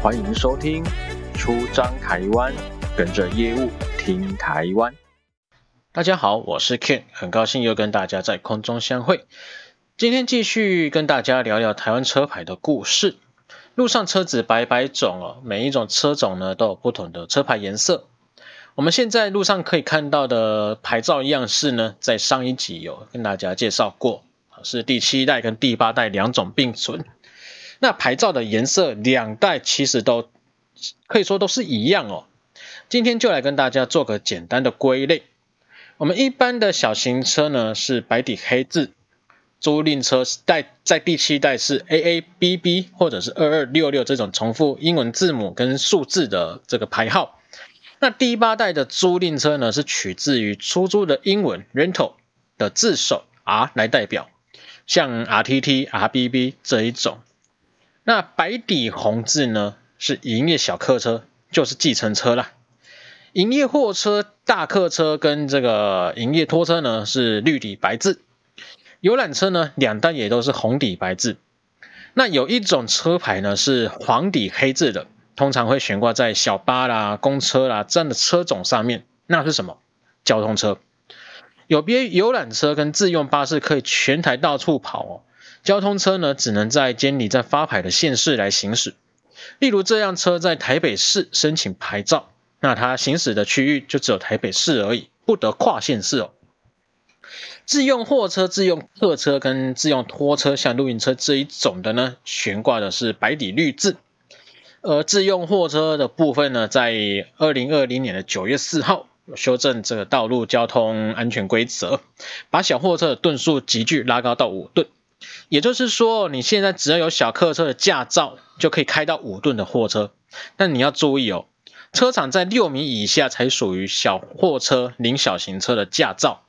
欢迎收听出张台湾，跟着业务听台湾。大家好，我是 Ken，很高兴又跟大家在空中相会。今天继续跟大家聊聊台湾车牌的故事。路上车子百百种哦，每一种车种呢都有不同的车牌颜色。我们现在路上可以看到的牌照样式呢，在上一集有跟大家介绍过，是第七代跟第八代两种并存。那牌照的颜色两代其实都可以说都是一样哦。今天就来跟大家做个简单的归类。我们一般的小型车呢是白底黑字，租赁车代在第七代是 AABB 或者是二二六六这种重复英文字母跟数字的这个牌号。那第八代的租赁车呢，是取自于出租的英文 rental 的字首 R 来代表，像 RTT、RBB 这一种。那白底红字呢，是营业小客车，就是计程车啦。营业货车、大客车跟这个营业拖车呢，是绿底白字。游览车呢，两单也都是红底白字。那有一种车牌呢，是黄底黑字的。通常会悬挂在小巴啦、公车啦这样的车种上面，那是什么？交通车。有别游览车跟自用巴士可以全台到处跑哦，交通车呢只能在监理站发牌的县市来行驶。例如这辆车在台北市申请牌照，那它行驶的区域就只有台北市而已，不得跨县市哦。自用货车、自用客车跟自用拖车，像露营车这一种的呢，悬挂的是白底绿字。而自用货车的部分呢，在二零二零年的九月四号修正这个道路交通安全规则，把小货车的吨数急剧拉高到五吨。也就是说，你现在只要有小客车的驾照，就可以开到五吨的货车。但你要注意哦，车长在六米以下才属于小货车、领小型车的驾照，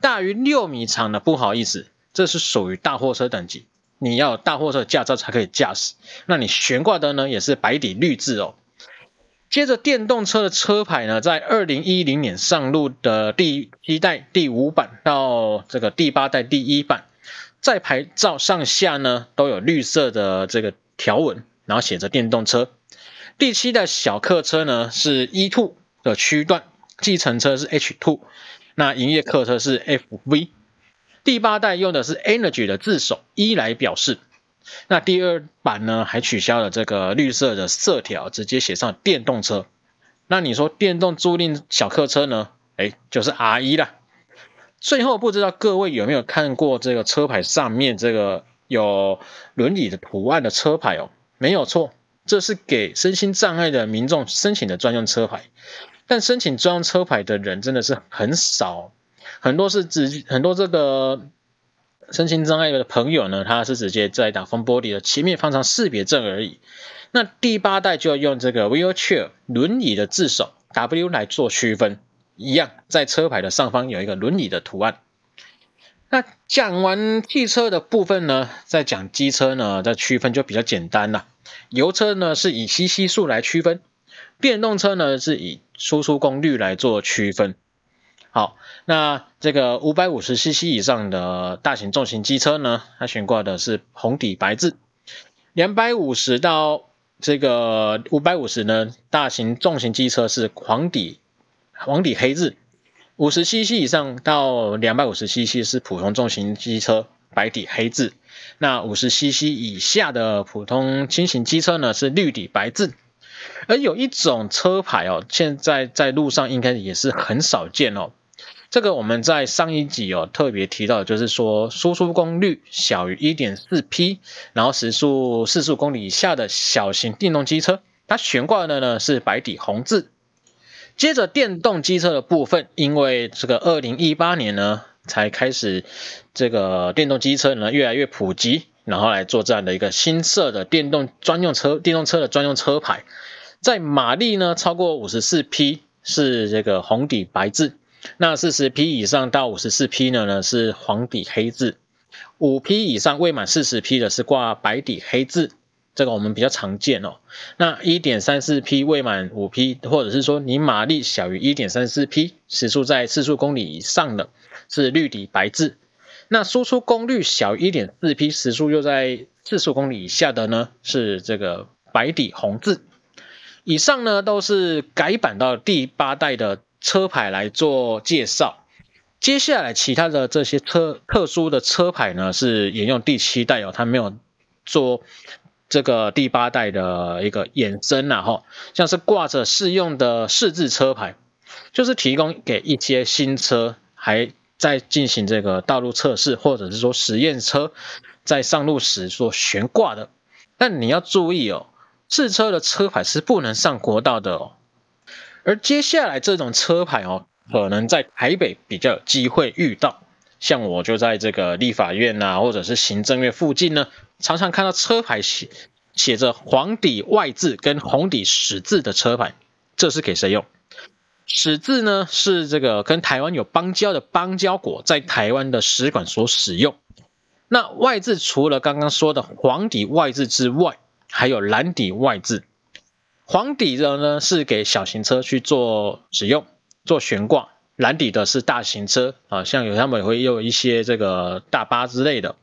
大于六米长的不好意思，这是属于大货车等级。你要有大货车驾照才可以驾驶，那你悬挂的呢也是白底绿字哦。接着电动车的车牌呢，在二零一零年上路的第一代第五版到这个第八代第一版，在牌照上下呢都有绿色的这个条纹，然后写着电动车。第七代小客车呢是 E2 的区段，计程车是 H2，那营业客车是 FV。第八代用的是 Energy 的字首一来表示，那第二版呢还取消了这个绿色的色条，直接写上电动车。那你说电动租赁小客车呢？哎，就是 R1 啦。最后不知道各位有没有看过这个车牌上面这个有轮椅的图案的车牌哦？没有错，这是给身心障碍的民众申请的专用车牌。但申请专用车牌的人真的是很少。很多是直很多这个身心障碍的朋友呢，他是直接在挡风玻璃的前面放上识别证而已。那第八代就要用这个 wheelchair 轮椅的字首 W 来做区分，一样在车牌的上方有一个轮椅的图案。那讲完汽车的部分呢，再讲机车呢，再区分就比较简单了。油车呢是以 CC 数来区分，电动车呢是以输出功率来做区分。好，那这个五百五十 CC 以上的大型重型机车呢，它悬挂的是红底白字；两百五十到这个五百五十呢，大型重型机车是黄底黄底黑字；五十 CC 以上到两百五十 CC 是普通重型机车，白底黑字；那五十 CC 以下的普通轻型机车呢，是绿底白字。而有一种车牌哦，现在在路上应该也是很少见哦。这个我们在上一集哦特别提到，就是说输出功率小于一点四匹，然后时速四十五公里以下的小型电动机车，它悬挂的呢是白底红字。接着电动机车的部分，因为这个二零一八年呢才开始这个电动机车呢越来越普及，然后来做这样的一个新设的电动专用车电动车的专用车牌，在马力呢超过五十四匹是这个红底白字。那四十匹以上到五十四匹的呢是黄底黑字，五匹以上未满四十匹的是挂白底黑字，这个我们比较常见哦。那一点三四匹未满五匹，或者是说你马力小于一点三四匹，时速在四十公里以上的，是绿底白字。那输出功率小于一点四匹，时速又在四十公里以下的呢，是这个白底红字。以上呢都是改版到第八代的车牌来做介绍。接下来其他的这些车特殊的车牌呢，是沿用第七代哦，它没有做这个第八代的一个衍生啊哈，像是挂着试用的试制车牌，就是提供给一些新车还在进行这个道路测试，或者是说实验车在上路时所悬挂的。但你要注意哦，试车的车牌是不能上国道的哦。而接下来这种车牌哦。可能在台北比较有机会遇到，像我就在这个立法院呐，或者是行政院附近呢，常常看到车牌写写着黄底外字跟红底实字的车牌，这是给谁用？实字呢是这个跟台湾有邦交的邦交国在台湾的使馆所使用。那外字除了刚刚说的黄底外字之外，还有蓝底外字。黄底的呢是给小型车去做使用。做悬挂，蓝底的是大型车啊，像有他们也会有一些这个大巴之类的。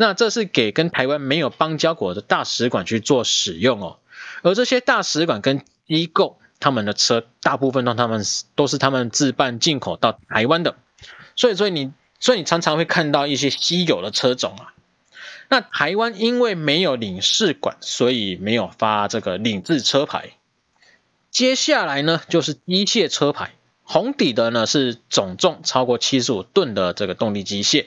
那这是给跟台湾没有邦交国的大使馆去做使用哦。而这些大使馆跟机构，他们的车大部分都他们都是他们自办进口到台湾的，所以所以你所以你常常会看到一些稀有的车种啊。那台湾因为没有领事馆，所以没有发这个领制车牌。接下来呢，就是机械车牌。红底的呢是总重超过七十五吨的这个动力机械，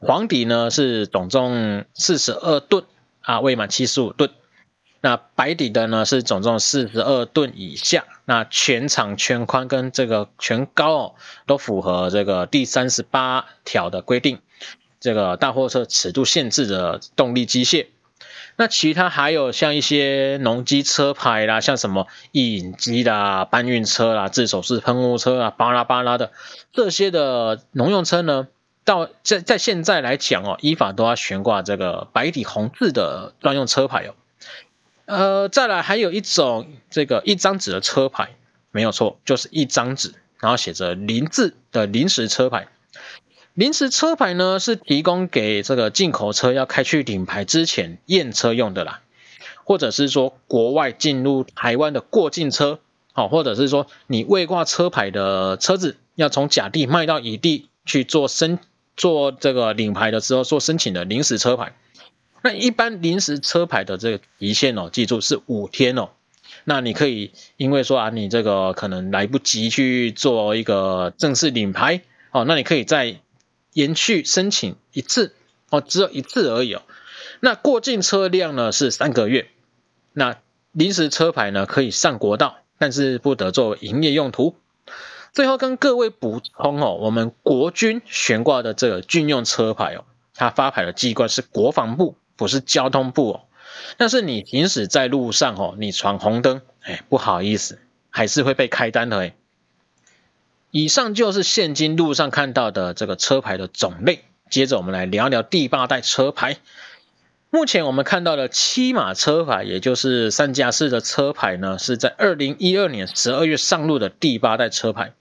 黄底呢是总重四十二吨啊，未满七十五吨。那白底的呢是总重四十二吨以下，那全长、全宽跟这个全高哦都符合这个第三十八条的规定，这个大货车尺度限制的动力机械。那其他还有像一些农机车牌啦，像什么曳引机啦、搬运车啦、自手式喷雾车啊，巴拉巴拉的这些的农用车呢，到在在现在来讲哦，依法都要悬挂这个白底红字的专用车牌哦。呃，再来还有一种这个一张纸的车牌，没有错，就是一张纸，然后写着临字的临时车牌。临时车牌呢，是提供给这个进口车要开去领牌之前验车用的啦，或者是说国外进入台湾的过境车，好，或者是说你未挂车牌的车子要从甲地卖到乙地去做申做这个领牌的时候做申请的临时车牌。那一般临时车牌的这个期限哦，记住是五天哦。那你可以因为说啊，你这个可能来不及去做一个正式领牌，哦，那你可以再延续申请一次哦，只有一次而已哦。那过境车辆呢是三个月，那临时车牌呢可以上国道，但是不得作为营业用途。最后跟各位补充哦，我们国军悬挂的这个军用车牌哦，它发牌的机关是国防部，不是交通部哦。但是你行驶在路上哦，你闯红灯，哎，不好意思，还是会被开单的哎。以上就是现今路上看到的这个车牌的种类。接着我们来聊聊第八代车牌。目前我们看到的七码车牌，也就是三加四的车牌呢，是在二零一二年十二月上路的第八代车牌。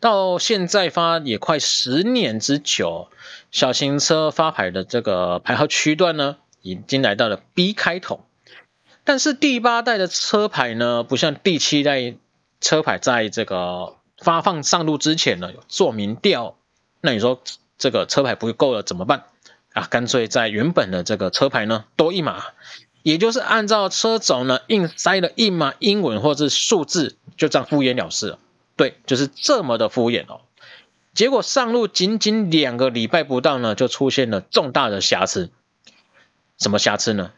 到现在发也快十年之久，小型车发牌的这个牌号区段呢，已经来到了 B 开头。但是第八代的车牌呢，不像第七代车牌在这个。发放上路之前呢，有做民调，那你说这个车牌不够了怎么办啊？干脆在原本的这个车牌呢多一码，也就是按照车种呢硬塞了一码英文或是数字，就这样敷衍了事了。对，就是这么的敷衍哦。结果上路仅仅两个礼拜不到呢，就出现了重大的瑕疵。什么瑕疵呢？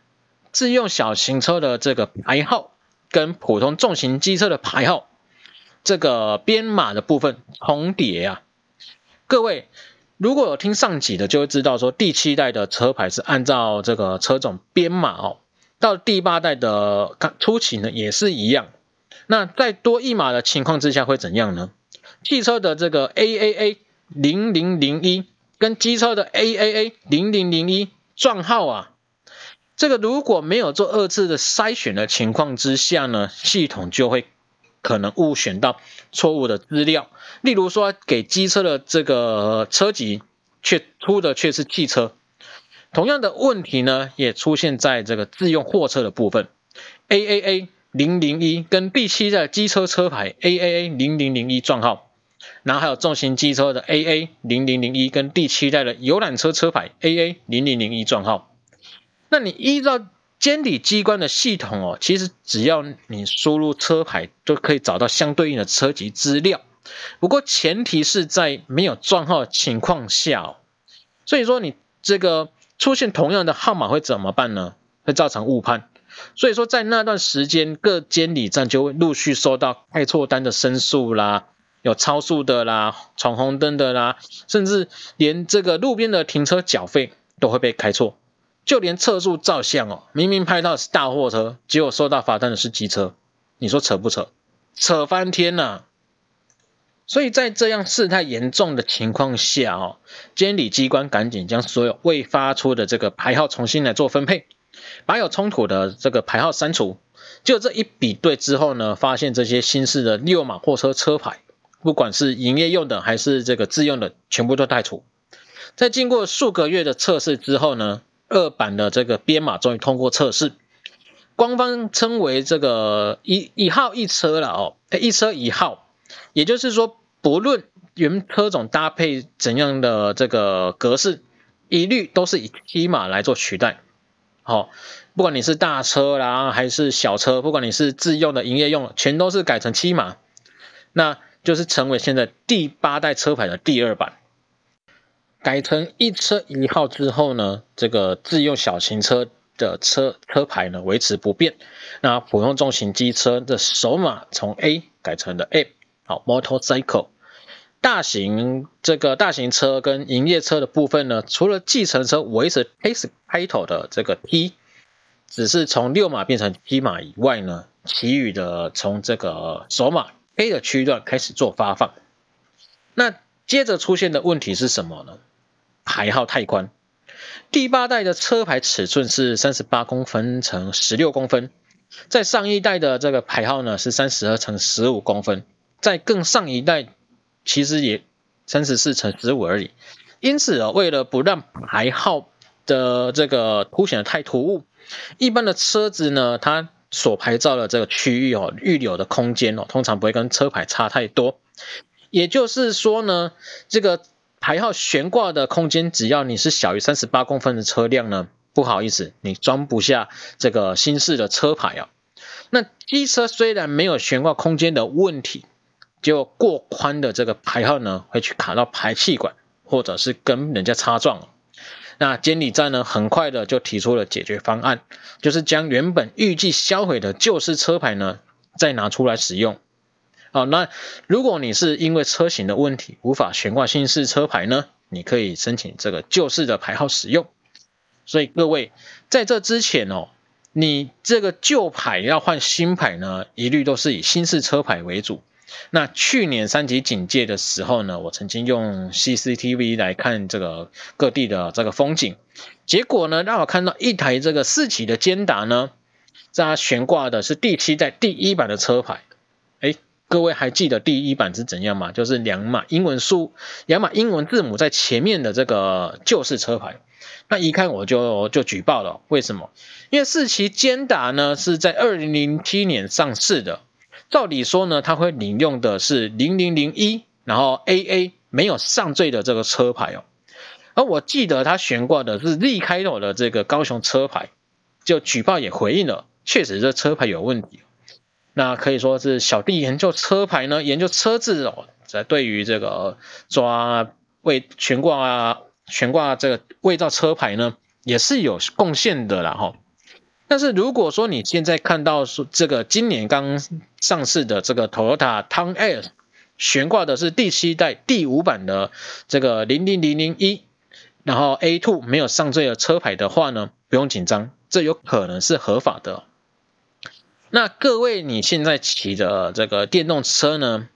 自用小型车的这个牌号跟普通重型机车的牌号。这个编码的部分重叠啊，各位如果有听上集的，就会知道说第七代的车牌是按照这个车种编码哦，到第八代的初期呢也是一样。那再多一码的情况之下会怎样呢？汽车的这个 AAA 零零零一跟机车的 AAA 零零零一撞号啊，这个如果没有做二次的筛选的情况之下呢，系统就会。可能误选到错误的资料，例如说给机车的这个车籍，却出的却是汽车。同样的问题呢，也出现在这个自用货车的部分，AAA 零零一跟第七代机车车牌 AAA 零零零一撞号，然后还有重型机车的 AA 零零零一跟第七代的游览车车牌 AA 零零零一撞号。那你依照监理机关的系统哦，其实只要你输入车牌，都可以找到相对应的车籍资料。不过前提是在没有撞号的情况下哦。所以说你这个出现同样的号码会怎么办呢？会造成误判。所以说在那段时间，各监理站就会陆续收到开错单的申诉啦，有超速的啦，闯红灯的啦，甚至连这个路边的停车缴费都会被开错。就连测速照相哦，明明拍到是大货车，结果收到罚单的是机车，你说扯不扯？扯翻天呐！所以在这样事态严重的情况下哦，监理机关赶紧将所有未发出的这个牌号重新来做分配，把有冲突的这个牌号删除。就这一比对之后呢，发现这些新式的六码货车车牌，不管是营业用的还是这个自用的，全部都汰除。在经过数个月的测试之后呢，二版的这个编码终于通过测试，官方称为这个一一号一车了哦，一车一号，也就是说，不论原车种搭配怎样的这个格式，一律都是以七码来做取代。好，不管你是大车啦还是小车，不管你是自用的、营业用，全都是改成七码，那就是成为现在第八代车牌的第二版。改成一车一号之后呢，这个自用小型车的车车牌呢维持不变。那普通重型机车的首码从 A 改成了 M，好，Motorcycle。大型这个大型车跟营业车的部分呢，除了计程车维持 S 开头的这个 T，只是从六码变成七码以外呢，其余的从这个首码 A 的区段开始做发放。那接着出现的问题是什么呢？牌号太宽，第八代的车牌尺寸是三十八公分乘十六公分，在上一代的这个牌号呢是三十二乘十五公分，在更上一代其实也三十四乘十五而已。因此啊，为了不让牌号的这个凸显得太突兀，一般的车子呢，它所牌照的这个区域哦，预留的空间哦，通常不会跟车牌差太多。也就是说呢，这个。牌号悬挂的空间，只要你是小于三十八公分的车辆呢，不好意思，你装不下这个新式的车牌啊。那机车虽然没有悬挂空间的问题，就过宽的这个牌号呢，会去卡到排气管，或者是跟人家擦撞。那监理站呢，很快的就提出了解决方案，就是将原本预计销毁的旧式车牌呢，再拿出来使用。好，那如果你是因为车型的问题无法悬挂新式车牌呢，你可以申请这个旧式的牌号使用。所以各位在这之前哦，你这个旧牌要换新牌呢，一律都是以新式车牌为主。那去年三级警戒的时候呢，我曾经用 CCTV 来看这个各地的这个风景，结果呢，让我看到一台这个四期的坚达呢，在它悬挂的是第七代第一版的车牌，诶各位还记得第一版是怎样吗？就是两码英文数，两码英文字母在前面的这个旧式车牌。那一看我就就举报了，为什么？因为四期坚达呢是在二零零七年上市的，照理说呢，他会领用的是零零零一，然后 AA 没有上坠的这个车牌哦。而我记得他悬挂的是 Z 开头的这个高雄车牌，就举报也回应了，确实这车牌有问题。那可以说是小弟研究车牌呢，研究车子哦，在对于这个抓未悬挂啊、悬挂这个伪造车牌呢，也是有贡献的啦哈。但是如果说你现在看到说这个今年刚上市的这个 Toyota Town Air 悬挂的是第七代第五版的这个零零零零一，然后 A two 没有上坠的车牌的话呢，不用紧张，这有可能是合法的。那各位，你现在骑的这个电动车呢，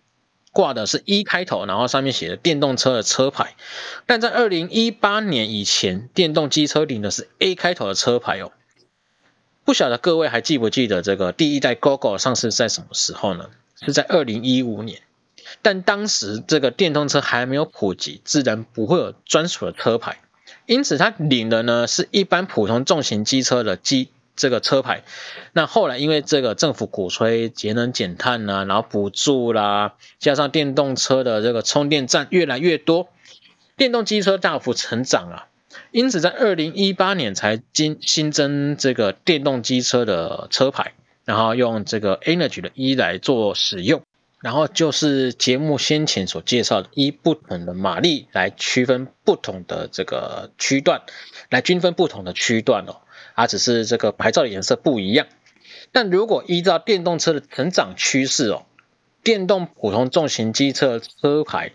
挂的是一开头，然后上面写的电动车的车牌，但在二零一八年以前，电动机车领的是 A 开头的车牌哦。不晓得各位还记不记得这个第一代 GOGO 上市在什么时候呢？是在二零一五年，但当时这个电动车还没有普及，自然不会有专属的车牌，因此它领的呢是一般普通重型机车的机这个车牌。那后来因为这个政府鼓吹节能减碳啊，然后补助啦，加上电动车的这个充电站越来越多，电动机车大幅成长啊。因此在二零一八年才新新增这个电动机车的车牌，然后用这个 Energy 的 E 来做使用。然后就是节目先前所介绍的，依不同的马力来区分不同的这个区段，来均分不同的区段哦，而只是这个牌照的颜色不一样。但如果依照电动车的成长趋势哦，电动普通重型机车车牌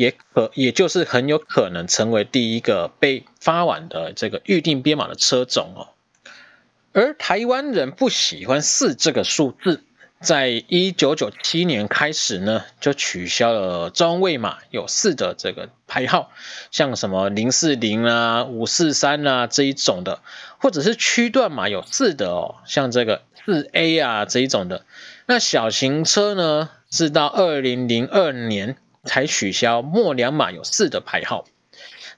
也可，也就是很有可能成为第一个被发完的这个预定编码的车种哦。而台湾人不喜欢四这个数字。在一九九七年开始呢，就取消了中位码有四的这个牌号，像什么零四零啊、五四三啊这一种的，或者是区段码有四的哦，像这个四 A 啊这一种的。那小型车呢，是到二零零二年才取消末两码有四的牌号。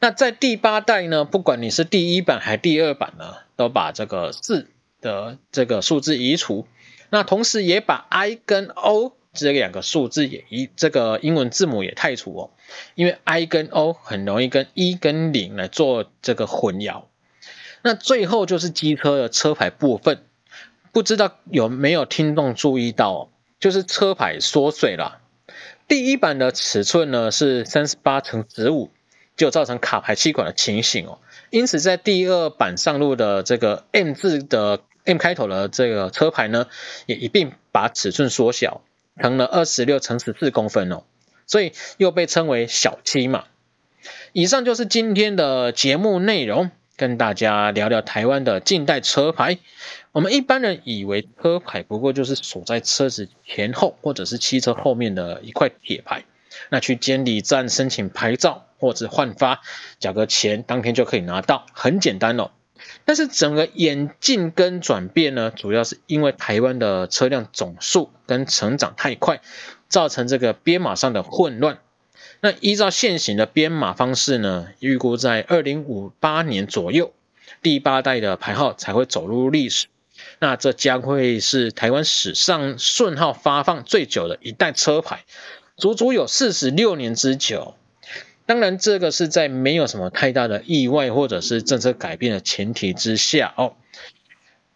那在第八代呢，不管你是第一版还是第二版呢，都把这个四的这个数字移除。那同时也把 I 跟 O 这两个数字也一这个英文字母也汰除哦，因为 I 跟 O 很容易跟一跟零来做这个混淆。那最后就是机车的车牌部分，不知道有没有听众注意到，就是车牌缩水了。第一版的尺寸呢是三十八乘十五，就造成卡排气管的情形哦。因此在第二版上路的这个 M 字的。M 开头的这个车牌呢，也一并把尺寸缩小，成了二十六乘十四公分哦，所以又被称为小七嘛。以上就是今天的节目内容，跟大家聊聊台湾的近代车牌。我们一般人以为车牌不过就是锁在车子前后或者是汽车后面的一块铁牌，那去监理站申请牌照或者换发，缴个钱，当天就可以拿到，很简单哦。但是整个演进跟转变呢，主要是因为台湾的车辆总数跟成长太快，造成这个编码上的混乱。那依照现行的编码方式呢，预估在二零五八年左右，第八代的牌号才会走入历史。那这将会是台湾史上顺号发放最久的一代车牌，足足有四十六年之久。当然，这个是在没有什么太大的意外或者是政策改变的前提之下哦。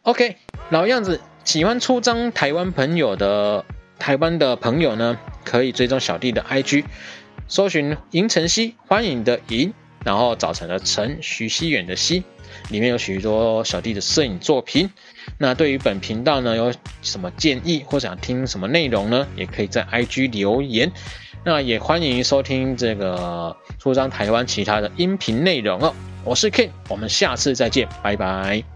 OK，老样子，喜欢出张台湾朋友的台湾的朋友呢，可以追踪小弟的 IG，搜寻银晨曦，欢迎的迎，然后早晨的晨，徐熙远的熙，里面有许多小弟的摄影作品。那对于本频道呢，有什么建议或想听什么内容呢，也可以在 IG 留言。那也欢迎收听这个出张台湾其他的音频内容哦。我是 Ken，我们下次再见，拜拜。